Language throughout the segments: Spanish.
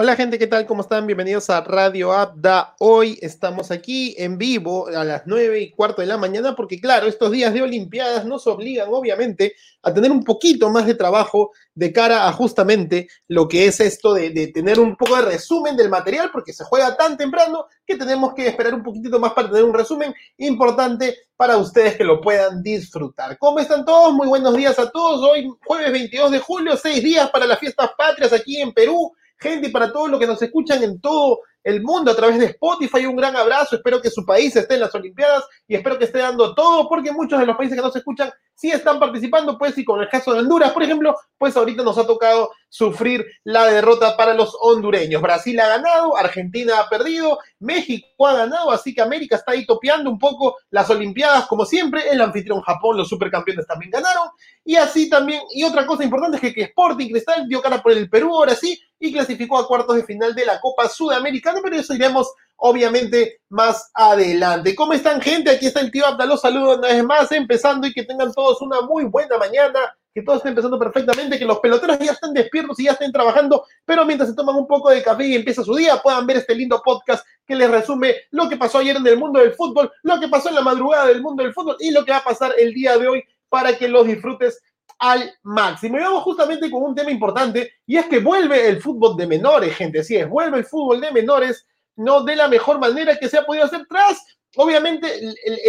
Hola gente, ¿qué tal? ¿Cómo están? Bienvenidos a Radio Abda. Hoy estamos aquí en vivo a las nueve y cuarto de la mañana porque claro, estos días de Olimpiadas nos obligan obviamente a tener un poquito más de trabajo de cara a justamente lo que es esto de, de tener un poco de resumen del material porque se juega tan temprano que tenemos que esperar un poquitito más para tener un resumen importante para ustedes que lo puedan disfrutar. ¿Cómo están todos? Muy buenos días a todos. Hoy jueves 22 de julio, seis días para las fiestas patrias aquí en Perú gente y para todos los que nos escuchan en todo el mundo a través de Spotify. Un gran abrazo. Espero que su país esté en las Olimpiadas y espero que esté dando todo, porque muchos de los países que nos escuchan sí están participando, pues, y con el caso de Honduras, por ejemplo, pues ahorita nos ha tocado sufrir la derrota para los hondureños. Brasil ha ganado, Argentina ha perdido, México ha ganado, así que América está ahí topeando un poco las Olimpiadas, como siempre, el anfitrión Japón, los supercampeones también ganaron, y así también, y otra cosa importante es que, que Sporting Cristal dio cara por el Perú ahora sí, y clasificó a cuartos de final de la Copa Sudamericana, pero eso iremos obviamente más adelante. ¿Cómo están, gente? Aquí está el tío Abda, los saludo una vez más, empezando y que tengan todos una muy buena mañana, que todo esté empezando perfectamente, que los peloteros ya estén despiertos y ya estén trabajando, pero mientras se toman un poco de café y empieza su día, puedan ver este lindo podcast que les resume lo que pasó ayer en el mundo del fútbol, lo que pasó en la madrugada del mundo del fútbol y lo que va a pasar el día de hoy para que los disfrutes al máximo. Y vamos justamente con un tema importante y es que vuelve el fútbol de menores, gente. Sí, es, vuelve el fútbol de menores no de la mejor manera que se ha podido hacer tras, obviamente,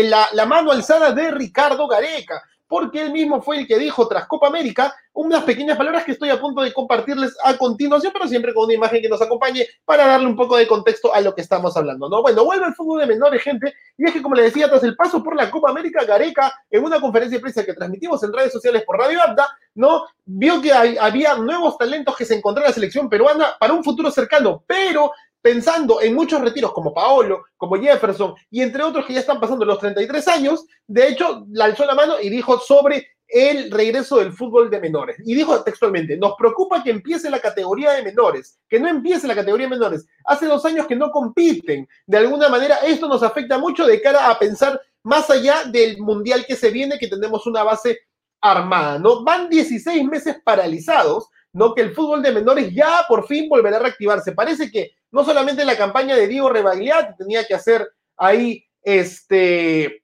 la mano alzada de Ricardo Gareca, porque él mismo fue el que dijo tras Copa América unas pequeñas palabras que estoy a punto de compartirles a continuación, pero siempre con una imagen que nos acompañe para darle un poco de contexto a lo que estamos hablando, ¿no? Bueno, vuelve el fútbol de menores, gente, y es que como le decía, tras el paso por la Copa América, Gareca, en una conferencia de prensa que transmitimos en redes sociales por Radio Abda, ¿no? Vio que había nuevos talentos que se encontraban en la selección peruana para un futuro cercano, pero pensando en muchos retiros como Paolo, como Jefferson y entre otros que ya están pasando los 33 años, de hecho, le alzó la mano y dijo sobre el regreso del fútbol de menores. Y dijo textualmente, nos preocupa que empiece la categoría de menores, que no empiece la categoría de menores. Hace dos años que no compiten. De alguna manera, esto nos afecta mucho de cara a pensar más allá del mundial que se viene, que tenemos una base armada, ¿no? Van 16 meses paralizados, ¿no? Que el fútbol de menores ya por fin volverá a reactivarse. Parece que no solamente la campaña de Diego Rebagliati tenía que hacer ahí, este,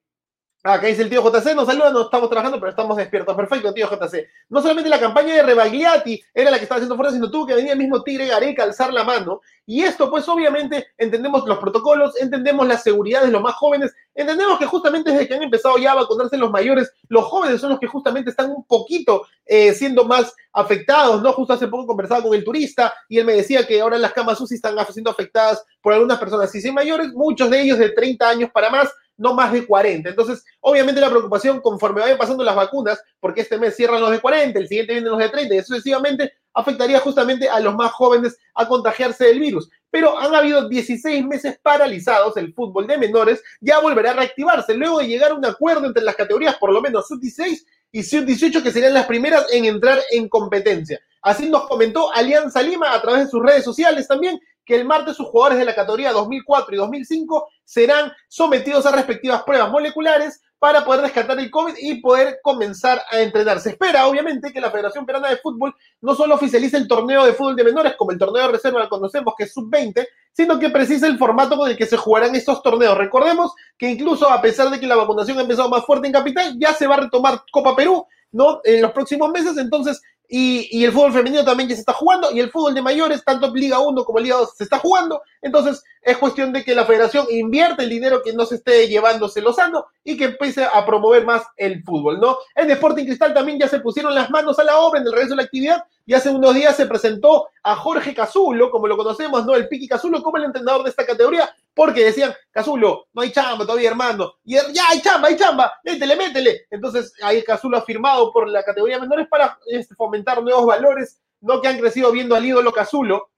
acá dice el tío JC, nos saluda, no estamos trabajando, pero estamos despiertos. Perfecto, tío JC. No solamente la campaña de Rebagliati era la que estaba haciendo fuerza, sino tuvo que venir el mismo Tigre Gareca a alzar la mano. Y esto, pues obviamente, entendemos los protocolos, entendemos la seguridad de los más jóvenes, entendemos que justamente desde que han empezado ya a vacunarse los mayores, los jóvenes son los que justamente están un poquito eh, siendo más afectados, ¿no? Justo hace poco conversaba con el turista y él me decía que ahora las camas UCI están siendo afectadas por algunas personas. Si son mayores, muchos de ellos de 30 años para más, no más de 40. Entonces, obviamente la preocupación conforme vayan pasando las vacunas, porque este mes cierran los de 40, el siguiente vienen los de 30 y sucesivamente, afectaría justamente a los más jóvenes a contagiarse del virus. Pero han habido 16 meses paralizados, el fútbol de menores ya volverá a reactivarse, luego de llegar a un acuerdo entre las categorías, por lo menos sub-16 y sub-18, que serían las primeras en entrar en competencia. Así nos comentó Alianza Lima a través de sus redes sociales también, que el martes sus jugadores de la categoría 2004 y 2005 serán sometidos a respectivas pruebas moleculares para poder rescatar el COVID y poder comenzar a entrenar. Se espera, obviamente, que la Federación Peruana de Fútbol no solo oficialice el torneo de fútbol de menores, como el torneo de reserva lo conocemos, que es sub-20, sino que precise el formato con el que se jugarán estos torneos. Recordemos que incluso a pesar de que la vacunación ha empezado más fuerte en Capital, ya se va a retomar Copa Perú, ¿no? En los próximos meses, entonces y, el fútbol femenino también ya se está jugando, y el fútbol de mayores, tanto Liga 1 como Liga 2, se está jugando. Entonces, es cuestión de que la federación invierte el dinero que no se esté llevándose Lozano y que empiece a promover más el fútbol, ¿no? En Sporting Cristal también ya se pusieron las manos a la obra en el regreso de la actividad y hace unos días se presentó a Jorge Cazulo, como lo conocemos, ¿no? El Piqui Cazulo como el entrenador de esta categoría, porque decían, Cazulo, no hay chamba todavía, hermano. Y ya hay chamba, hay chamba, métele, métele. Entonces, ahí Cazulo ha firmado por la categoría menores para este, fomentar nuevos valores, ¿no? Que han crecido viendo al ídolo Cazulo,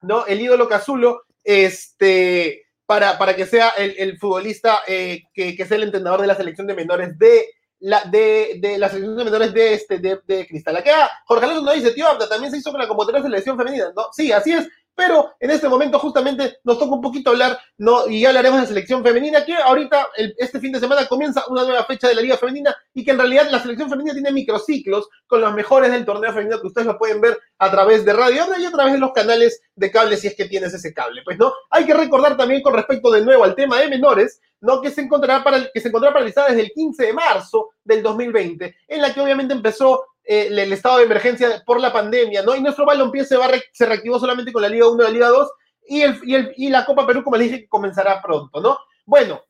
¿no? El ídolo Cazulo, este, para, para que sea el, futbolista eh, que, que sea el entrenador de la selección de menores de la, de, de la selección de menores de, este, de, de Cristal. Acá Jorge Alonso nos dice, tío, también se hizo con la convocatoria de selección femenina. ¿no? Sí, así es. Pero en este momento justamente nos toca un poquito hablar, ¿no? Y ya hablaremos de selección femenina, que ahorita, este fin de semana comienza una nueva fecha de la Liga Femenina y que en realidad la selección femenina tiene microciclos con los mejores del torneo femenino que ustedes lo pueden ver a través de Radio y a través de los canales de cable si es que tienes ese cable. Pues no, hay que recordar también con respecto de nuevo al tema de menores, ¿no? que se encontrará para, que se encontrará paralizada desde el 15 de marzo del 2020, en la que obviamente empezó eh, el, estado de emergencia por la pandemia, ¿no? Y nuestro balompié se, va se reactivó solamente con la Liga 1 y la Liga 2 y, el, y, el, y la Copa Perú, como les dije, comenzará pronto, ¿no? Bueno,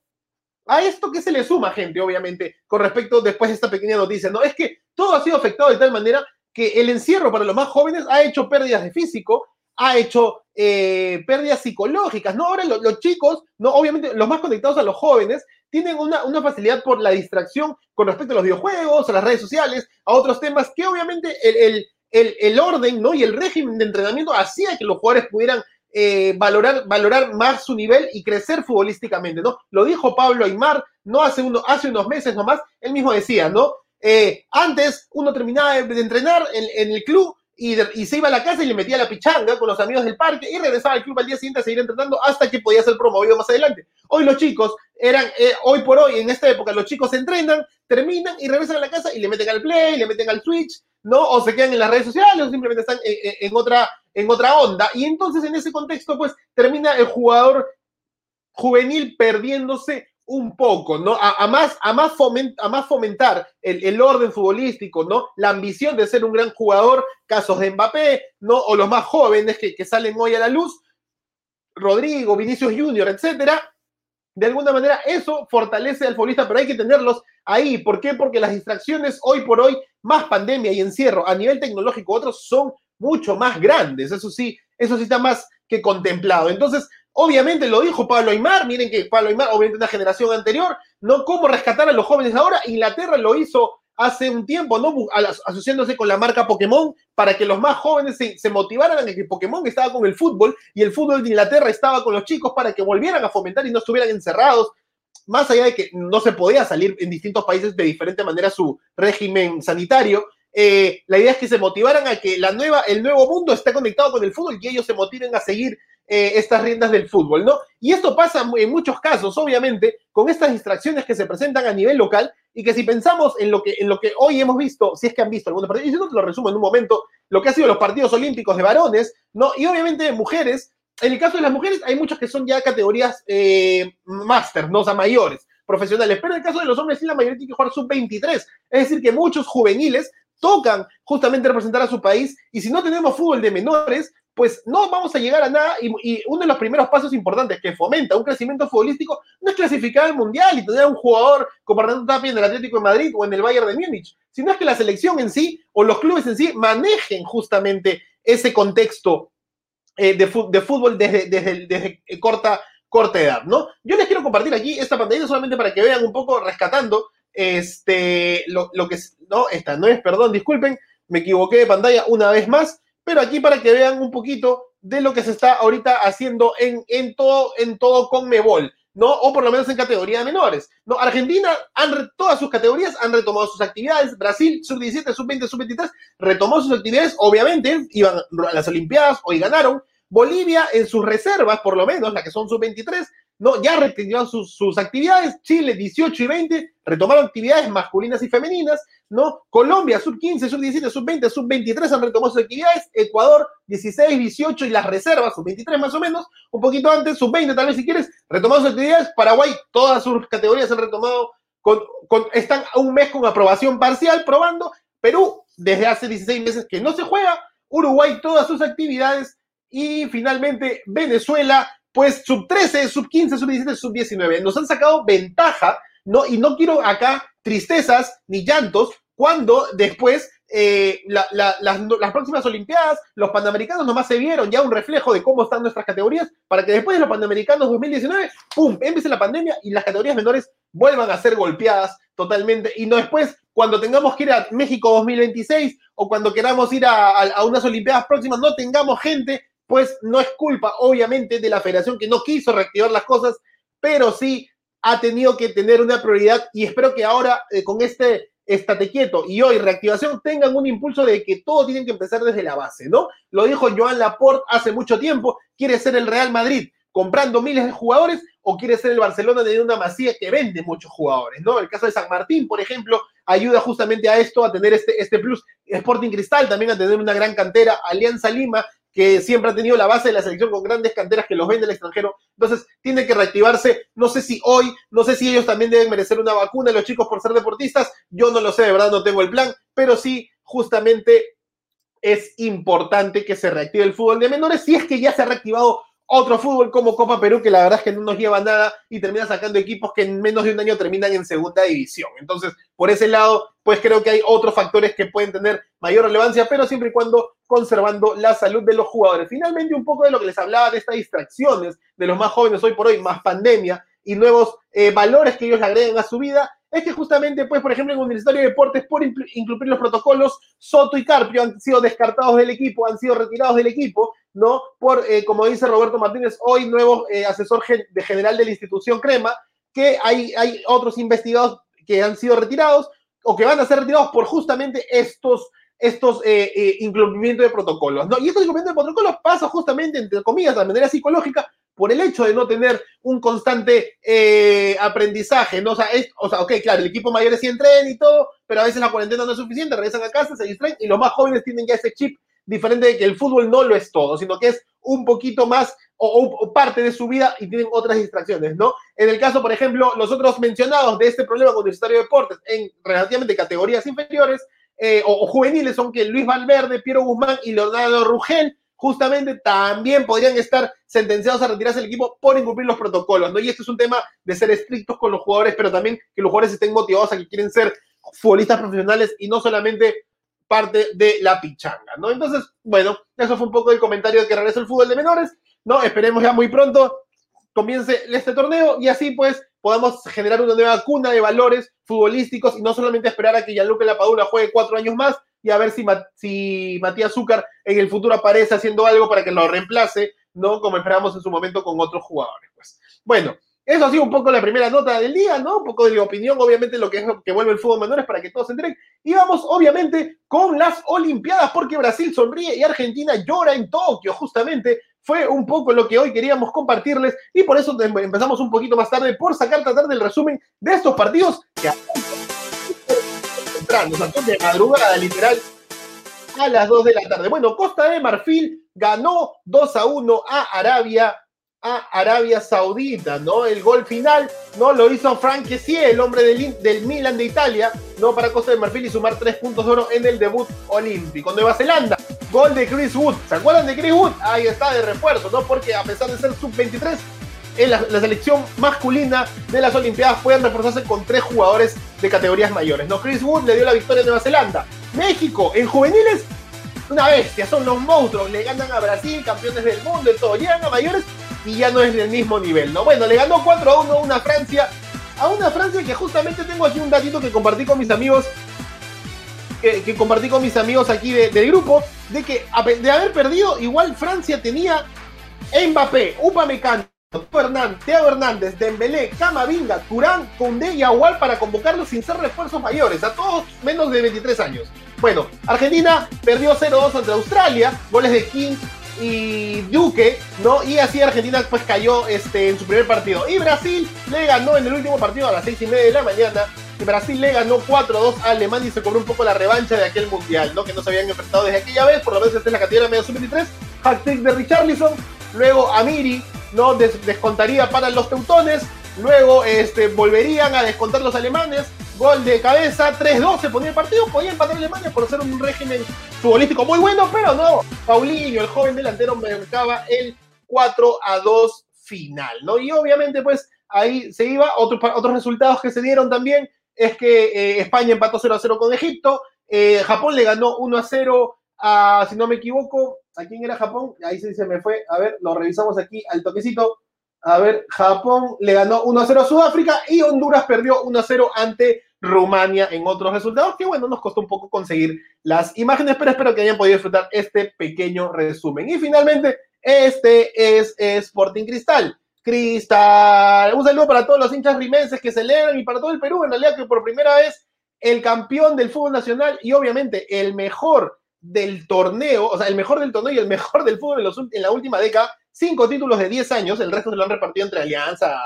a esto que se le suma, gente, obviamente, con respecto después de esta pequeña noticia, ¿no? Es que todo ha sido afectado de tal manera que el encierro para los más jóvenes ha hecho pérdidas de físico, ha hecho eh, pérdidas psicológicas, ¿no? Ahora los, chicos, ¿no? Obviamente, los más conectados a los jóvenes, tienen una, facilidad por la distracción con respecto a los videojuegos, a las redes sociales, a otros temas, que obviamente el, el, orden ¿no? y el régimen de entrenamiento hacía que los jugadores pudieran eh, valorar, valorar más su nivel y crecer futbolísticamente, ¿no? Lo dijo Pablo Aymar, no hace, uno, hace unos meses nomás, él mismo decía, ¿no? Eh, antes uno terminaba de, entrenar en, el club y, se iba a la casa y le metía la pichanga con los amigos del parque y regresaba al club al día siguiente a seguir entrenando hasta que podía ser promovido más adelante. Hoy los chicos eran, eh, hoy por hoy, en esta época, los chicos entrenan, terminan y regresan a la casa y le meten al play, le meten al switch, ¿no? O se quedan en las redes sociales o simplemente están en, otra, en otra onda. Y entonces en ese contexto, pues termina el jugador juvenil perdiéndose un poco, ¿no? A, más, a, más, a más fomentar el, orden futbolístico, ¿no? La ambición de ser un gran jugador, casos de Mbappé, ¿no? O los más jóvenes que, que salen hoy a la luz, Rodrigo, Vinicius Junior, etcétera, de alguna manera eso fortalece al futbolista, pero hay que tenerlos ahí. ¿Por qué? Porque las distracciones hoy por hoy, más pandemia y encierro a nivel tecnológico, otros son mucho más grandes. Eso sí, eso sí está más que contemplado. Entonces, obviamente lo dijo Pablo Aymar, miren que Pablo Aymar, obviamente una generación anterior, no cómo rescatar a los jóvenes ahora. Inglaterra lo hizo hace un tiempo, ¿no? Asociándose con la marca Pokémon para que los más jóvenes se, motivaran a que Pokémon estaba con el fútbol y el fútbol de Inglaterra estaba con los chicos para que volvieran a fomentar y no estuvieran encerrados. Más allá de que no se podía salir en distintos países de diferente manera su régimen sanitario, eh, la idea es que se motivaran a que la nueva, el nuevo mundo esté conectado con el fútbol y ellos se motiven a seguir eh, estas riendas del fútbol, ¿no? Y esto pasa en muchos casos, obviamente, con estas distracciones que se presentan a nivel local y que si pensamos en lo que, en lo que hoy hemos visto, si es que han visto algunos partidos, y yo te lo resumo en un momento, lo que ha sido los partidos olímpicos de varones, ¿no? Y obviamente de mujeres, en el caso de las mujeres hay muchas que son ya categorías eh, máster, ¿no? O sea, mayores, profesionales, pero en el caso de los hombres sí la mayoría tiene que jugar sub-23, es decir, que muchos juveniles tocan justamente representar a su país y si no tenemos fútbol de menores, pues no vamos a llegar a nada y, uno de los primeros pasos importantes que fomenta un crecimiento futbolístico no es clasificar al Mundial y tener a un jugador como Fernando Tapia en el Atlético de Madrid o en el Bayern de Múnich, sino es que la selección en sí o los clubes en sí manejen justamente ese contexto eh, de, fútbol desde, desde, corta, corta edad, ¿no? Yo les quiero compartir aquí esta pantalla solamente para que vean un poco rescatando este, lo, lo que, no, esta no es, perdón, disculpen, me equivoqué de pantalla una vez más, pero aquí para que vean un poquito de lo que se está ahorita haciendo en, en todo, en todo Conmebol, ¿no? O por lo menos en categoría menores, ¿no? Argentina, han, todas sus categorías han retomado sus actividades, Brasil, sub-17, sub-20, sub-23, retomó sus actividades, obviamente, iban a las Olimpiadas, hoy ganaron, Bolivia en sus reservas, por lo menos, las que son sub-23, ¿no? Ya reactivaron sus, sus, actividades, Chile 18 y 20 retomaron actividades masculinas y femeninas, ¿no? Colombia, sub 15, sub 17, sub 20, sub 23 han retomado sus actividades, Ecuador 16, 18 y las reservas, sub 23 más o menos, un poquito antes, sub 20 tal vez si quieres, retomado sus actividades, Paraguay, todas sus categorías han retomado, con, están un mes con aprobación parcial probando, Perú desde hace 16 meses que no se juega, Uruguay todas sus actividades. Y finalmente Venezuela pues sub 13, sub 15, sub 17, sub 19. Nos han sacado ventaja, ¿no? Y no quiero acá tristezas ni llantos cuando después eh, las, próximas Olimpiadas, los Panamericanos nomás se vieron ya un reflejo de cómo están nuestras categorías para que después de los Panamericanos 2019, ¡pum!, empiece la pandemia y las categorías menores vuelvan a ser golpeadas totalmente y no después cuando tengamos que ir a México 2026 o cuando queramos ir a unas Olimpiadas próximas no tengamos gente pues no es culpa, obviamente, de la federación que no quiso reactivar las cosas, pero sí ha tenido que tener una prioridad y espero que ahora eh, con este estate quieto y hoy reactivación tengan un impulso de que todo tienen que empezar desde la base, ¿no? Lo dijo Joan Laporte hace mucho tiempo, quiere ser el Real Madrid comprando miles de jugadores o quiere ser el Barcelona de una masía que vende muchos jugadores, ¿no? El caso de San Martín, por ejemplo, ayuda justamente a esto, a tener este, este plus. Sporting Cristal también a tener una gran cantera. Alianza Lima, que siempre ha tenido la base de la selección con grandes canteras que los vende el extranjero. Entonces, tiene que reactivarse. No sé si hoy, no sé si ellos también deben merecer una vacuna, los chicos por ser deportistas. Yo no lo sé, de verdad no tengo el plan, pero sí, justamente es importante que se reactive el fútbol de menores si es que ya se ha reactivado otro fútbol como Copa Perú, que la verdad es que no nos lleva nada y termina sacando equipos que en menos de un año terminan en segunda división. Entonces, por ese lado, pues creo que hay otros factores que pueden tener mayor relevancia, pero siempre y cuando conservando la salud de los jugadores. Finalmente, un poco de lo que les hablaba de estas distracciones de los más jóvenes hoy por hoy, más pandemia y nuevos eh, valores que ellos agregan a su vida, es que justamente, pues, por ejemplo, en el Ministerio de Deportes, por incluir los protocolos, Soto y Carpio han sido descartados del equipo, han sido retirados del equipo, ¿no? Por, eh, como dice Roberto Martínez, hoy nuevo eh, asesor de general de la institución Crema, que hay, hay otros investigados que han sido retirados o que van a ser retirados por justamente estos estos eh, incumplimientos de protocolos, ¿no? Y estos incumplimientos de protocolos pasan justamente, entre comillas, de manera psicológica, por el hecho de no tener un constante aprendizaje, ¿no? O sea, o sea, ok, claro, el equipo mayor sí entrena y todo, pero a veces la cuarentena no es suficiente, regresan a casa, se distraen y los más jóvenes tienen ya ese chip diferente de que el fútbol no lo es todo, sino que es un poquito más o, parte de su vida y tienen otras distracciones, ¿no? En el caso, por ejemplo, los otros mencionados de este problema con Universitario de Deportes en relativamente categorías inferiores eh, o, juveniles son que Luis Valverde, Piero Guzmán y Leonardo Rugel justamente también podrían estar sentenciados a retirarse del equipo por incumplir los protocolos, ¿no? Y esto es un tema de ser estrictos con los jugadores, pero también que los jugadores estén motivados a que quieren ser futbolistas profesionales y no solamente parte de la pichanga, ¿no? Entonces, bueno, eso fue un poco el comentario de que regresa el fútbol de menores, ¿no? Esperemos ya muy pronto comience este torneo y así pues podamos generar una nueva cuna de valores futbolísticos y no solamente esperar a que Gianluca Lapadula juegue cuatro años más y a ver si, si Matías Zúcar en el futuro aparece haciendo algo para que lo reemplace, ¿no? Como esperamos en su momento con otros jugadores, pues. Bueno, eso ha sido un poco la primera nota del día, ¿no? Un poco de opinión, obviamente, lo que es que vuelve el fútbol menores para que todos se enteren. Y vamos, obviamente, con las Olimpiadas, porque Brasil sonríe y Argentina llora en Tokio, justamente. Fue un poco lo que hoy queríamos compartirles y por eso empezamos un poquito más tarde por sacar, tratar del resumen de estos partidos que de madrugada, literal, a las 2 de la tarde. Bueno, Costa de Marfil ganó 2 a 1 a Arabia a Arabia Saudita, ¿no? El gol final, ¿no? Lo hizo Frank Kessie, el hombre del, del Milan de Italia, ¿no? Para Costa de Marfil y sumar tres puntos de oro en el debut olímpico. Nueva Zelanda, gol de Chris Wood. ¿Se acuerdan de Chris Wood? Ahí está de refuerzo, ¿no? Porque a pesar de ser sub-23, en la, selección masculina de las Olimpiadas pueden reforzarse con tres jugadores de categorías mayores, ¿no? Chris Wood le dio la victoria a Nueva Zelanda. México, en juveniles, una bestia, son los monstruos, le ganan a Brasil, campeones del mundo y todo. Llegan a mayores y ya no es del mismo nivel, ¿no? Bueno, le ganó 4 a 1 a una Francia, a una Francia que justamente tengo aquí un datito que compartí con mis amigos, que, compartí con mis amigos aquí del grupo, de que de haber perdido, igual Francia tenía Mbappé, Upamecano, Hernández, Teo Hernández, Dembélé, Camavinga, Turán, Koundé y Agual para convocarlos sin ser refuerzos mayores, a todos menos de 23 años. Bueno, Argentina perdió 0-2 ante Australia, goles de King y Duque, ¿no? Y así Argentina pues cayó este, en su primer partido. Y Brasil le ganó en el último partido a las 6 y media de la mañana. Y Brasil le ganó 4-2 a Alemania y se cobró un poco la revancha de aquel mundial, ¿no? Que no se habían enfrentado desde aquella vez, por lo menos esta es la categoría medio sub-23. Hat-trick de Richarlison, luego Amiri, ¿no? descontaría para los teutones, luego este, volverían a descontar los alemanes, Gol de cabeza, 3-2 se ponía el partido. Podía empatar Alemania por ser un régimen futbolístico muy bueno, pero no. Paulinho, el joven delantero, marcaba el 4 2 final, ¿no? Y obviamente, pues ahí se iba. Otros, otros resultados que se dieron también es que eh, España empató 0 0 con Egipto. Eh, Japón le ganó 1 0 a, si no me equivoco, ¿a quién era Japón? Ahí sí se me fue. A ver, lo revisamos aquí al toquecito. A ver, Japón le ganó 1-0 a Sudáfrica y Honduras perdió 1-0 ante Rumania en otros resultados que, bueno, nos costó un poco conseguir las imágenes, pero espero que hayan podido disfrutar este pequeño resumen. Y finalmente, este es Sporting Cristal. Cristal, un saludo para todos los hinchas rimenses que celebran y para todo el Perú, en realidad, que por primera vez el campeón del fútbol nacional y obviamente el mejor del torneo, o sea, el mejor del torneo y el mejor del fútbol en, la última década, cinco títulos de 10 años, el resto se lo han repartido entre Alianza,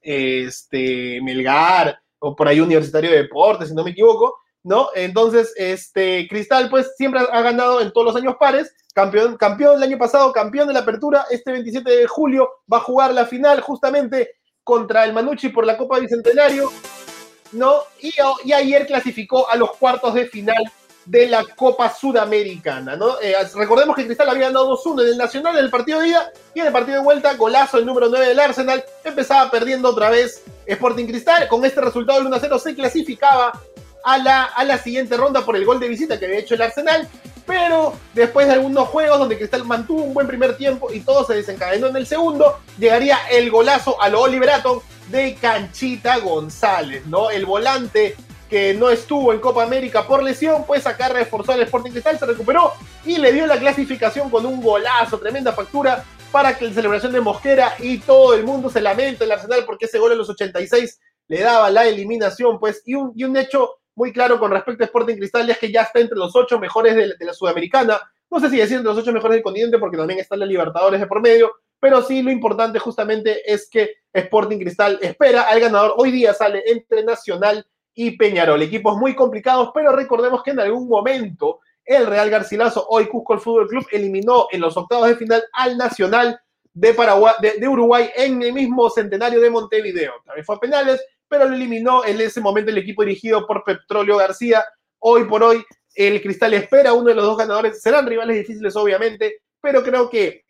este, Melgar, o por ahí Universitario de Deportes, si no me equivoco, ¿no? Entonces, este, Cristal, pues, siempre ha ganado en todos los años pares, campeón, campeón el año pasado, campeón de la apertura, este 27 de julio va a jugar la final justamente contra el Manucci por la Copa Bicentenario, ¿no? Y ayer clasificó a los cuartos de final de la Copa Sudamericana, ¿no? Eh, recordemos que Cristal había ganado 2-1 en el Nacional en el partido de ida y en el partido de vuelta, golazo el número 9 del Arsenal, empezaba perdiendo otra vez Sporting Cristal, con este resultado del 1-0 se clasificaba a la, a la siguiente ronda por el gol de visita que había hecho el Arsenal, pero después de algunos juegos donde Cristal mantuvo un buen primer tiempo y todo se desencadenó en el segundo, llegaría el golazo a lo Oliver de Canchita González, ¿no? El volante que no estuvo en Copa América por lesión, pues acá reforzó al Sporting Cristal, se recuperó y le dio la clasificación con un golazo, tremenda factura para que la celebración de Mosquera y todo el mundo se lamente el Arsenal porque ese gol en los 86 le daba la eliminación, pues, y un, y un hecho muy claro con respecto a Sporting Cristal es que ya está entre los ocho mejores de, la Sudamericana, no sé si decir entre los ocho mejores del continente porque también están los Libertadores de por medio, pero sí lo importante justamente es que Sporting Cristal espera al ganador, hoy día sale entre Nacional y Peñarol. Equipos muy complicados, pero recordemos que en algún momento el Real Garcilaso, hoy Cusco el Fútbol Club, eliminó en los octavos de final al Nacional de, Paraguay, de, Uruguay en el mismo centenario de Montevideo. También fue a penales, pero lo eliminó en ese momento el equipo dirigido por Petróleo García. Hoy por hoy el Cristal espera uno de los dos ganadores. Serán rivales difíciles, obviamente, pero creo que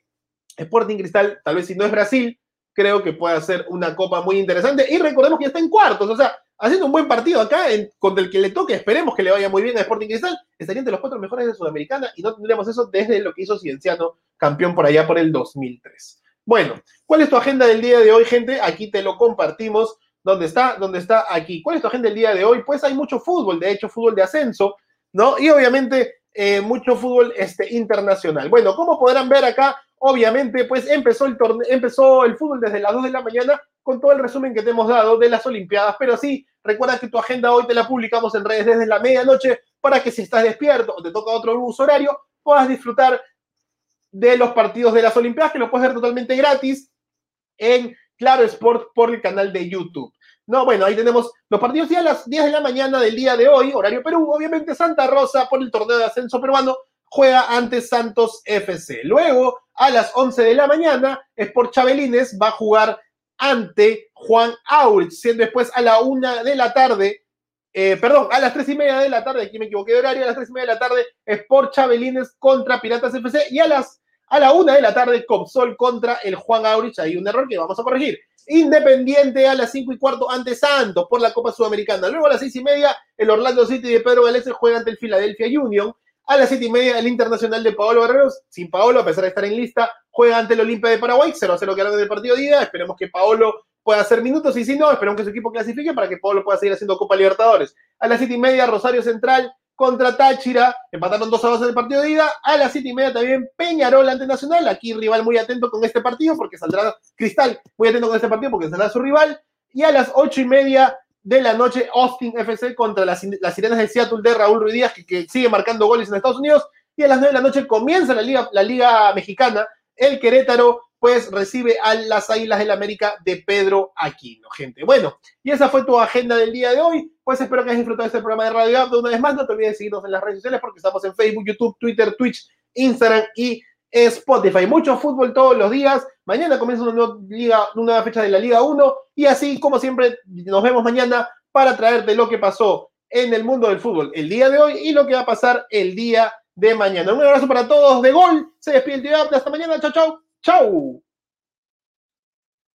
Sporting Cristal, tal vez si no es Brasil, creo que puede ser una copa muy interesante. Y recordemos que está en cuartos, o sea, haciendo un buen partido acá, en, contra el que le toque, esperemos que le vaya muy bien a Sporting Cristal, estaría entre los cuatro mejores de Sudamericana y no tendríamos eso desde lo que hizo Cienciano, campeón por allá por el 2003. Bueno, ¿cuál es tu agenda del día de hoy, gente? Aquí te lo compartimos. ¿Dónde está? ¿Dónde está? Aquí. ¿Cuál es tu agenda del día de hoy? Pues hay mucho fútbol, de hecho, fútbol de ascenso, ¿no? Y obviamente eh, mucho fútbol este, internacional. Bueno, como podrán ver acá, obviamente, pues empezó el, empezó el fútbol desde las 2 de la mañana con todo el resumen que te hemos dado de las Olimpiadas. Pero sí, recuerda que tu agenda hoy te la publicamos en redes desde la medianoche para que si estás despierto o te toca otro uso horario, puedas disfrutar de los partidos de las Olimpiadas, que lo puedes ver totalmente gratis en Claro Sport por el canal de YouTube. No, bueno, ahí tenemos los partidos ya a las 10 de la mañana del día de hoy, horario Perú. Obviamente Santa Rosa por el torneo de ascenso peruano juega ante Santos FC. Luego, a las 11 de la mañana, Sport Chabelines va a jugar ante Juan Aurich, siendo después a la una de la tarde, eh, perdón, a las tres y media de la tarde, aquí me equivoqué de horario, a las tres y media de la tarde, Sport Chabelines contra Piratas FC y a las a la una de la tarde, Copsol contra el Juan Aurich, hay un error que vamos a corregir. Independiente a las cinco y cuarto ante Santos por la Copa Sudamericana. Luego a las seis y media, el Orlando City de Pedro Galese juega ante el Philadelphia Union. A las siete y media, el Internacional de Paolo Guerreros, sin Paolo, a pesar de estar en lista, juega ante el Olimpia de Paraguay, 0 a 0 que del partido de ida. Esperemos que Paolo pueda hacer minutos y si no, esperemos que su equipo clasifique para que Paolo pueda seguir haciendo Copa Libertadores. A las siete y media, Rosario Central contra Táchira, empataron 2 a 2 en el partido de ida. A las siete y media también Peñarol ante Nacional. Aquí rival muy atento con este partido porque saldrá Cristal muy atento con este partido porque saldrá su rival. Y a las ocho y media de la noche, Austin FC contra las, las Sirenas de Seattle de Raúl Ruiz Díaz, que, sigue marcando goles en Estados Unidos. Y a las 9 de la noche comienza la Liga, la Liga Mexicana. El Querétaro, pues, recibe a las Águilas del América de Pedro Aquino, gente. Bueno, y esa fue tu agenda del día de hoy. Pues espero que hayas disfrutado este programa de Radio Apto. Una vez más, no te olvides de seguirnos en las redes sociales porque estamos en Facebook, YouTube, Twitter, Twitch, Instagram y Spotify. Mucho fútbol todos los días. Mañana comienza una nueva, fecha de la Liga 1. Y así, como siempre, nos vemos mañana para traerte lo que pasó en el mundo del fútbol el día de hoy y lo que va a pasar el día de mañana. Un abrazo para todos de gol. Se despide el día. Hasta mañana. Chau, chau. Chau.